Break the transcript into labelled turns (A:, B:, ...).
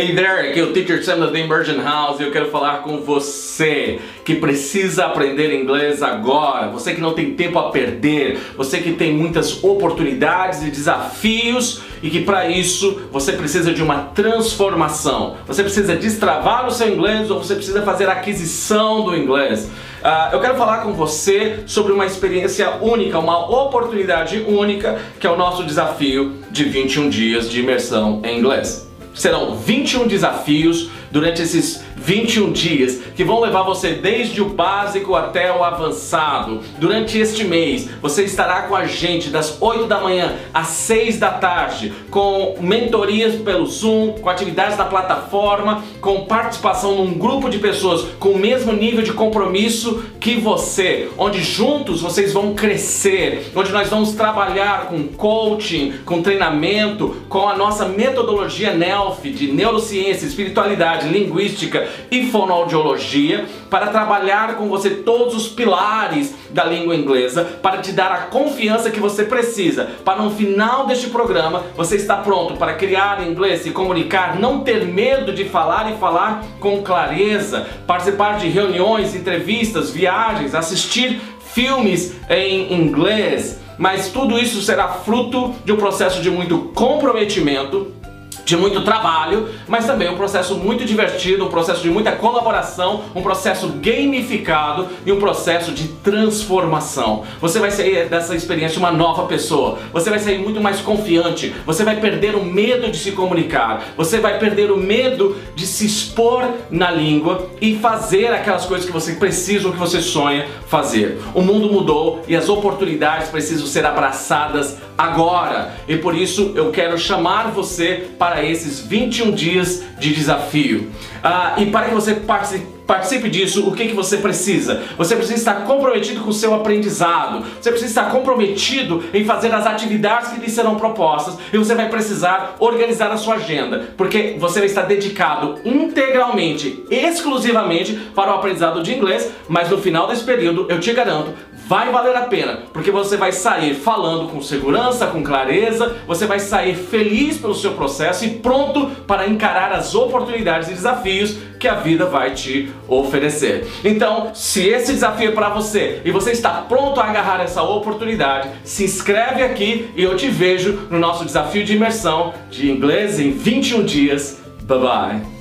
A: Hey there, aqui é o Teacher Sam da The Immersion House e eu quero falar com você que precisa aprender inglês agora, você que não tem tempo a perder, você que tem muitas oportunidades e desafios e que para isso você precisa de uma transformação. Você precisa destravar o seu inglês ou você precisa fazer aquisição do inglês. Uh, eu quero falar com você sobre uma experiência única, uma oportunidade única que é o nosso desafio de 21 dias de imersão em inglês. Serão 21 desafios durante esses 21 dias que vão levar você desde o básico até o avançado. Durante este mês, você estará com a gente das 8 da manhã às 6 da tarde, com mentorias pelo Zoom, com atividades na plataforma, com participação num grupo de pessoas com o mesmo nível de compromisso que você, onde juntos vocês vão crescer, onde nós vamos trabalhar com coaching, com treinamento, com a nossa metodologia NELF de neurociência, espiritualidade, linguística e fonoaudiologia para trabalhar com você todos os pilares da língua inglesa, para te dar a confiança que você precisa, para no final deste programa você estar pronto para criar inglês, se comunicar, não ter medo de falar e falar com clareza, participar de reuniões, entrevistas, viagens, assistir filmes em inglês. Mas tudo isso será fruto de um processo de muito comprometimento de muito trabalho, mas também um processo muito divertido, um processo de muita colaboração, um processo gamificado e um processo de transformação. Você vai sair dessa experiência uma nova pessoa, você vai sair muito mais confiante, você vai perder o medo de se comunicar, você vai perder o medo de se expor na língua e fazer aquelas coisas que você precisa ou que você sonha fazer. O mundo mudou e as oportunidades precisam ser abraçadas agora. E por isso eu quero chamar você para esses 21 dias de desafio. Ah, e para que você participe participe disso, o que, que você precisa? Você precisa estar comprometido com o seu aprendizado, você precisa estar comprometido em fazer as atividades que lhe serão propostas e você vai precisar organizar a sua agenda, porque você vai estar dedicado integralmente, exclusivamente para o aprendizado de inglês, mas no final desse período, eu te garanto, vai valer a pena, porque você vai sair falando com segurança, com clareza, você vai sair feliz pelo seu processo e pronto para encarar as oportunidades e desafios que a vida vai te oferecer. Então, se esse desafio é para você e você está pronto a agarrar essa oportunidade, se inscreve aqui e eu te vejo no nosso desafio de imersão de inglês em 21 dias. Bye bye.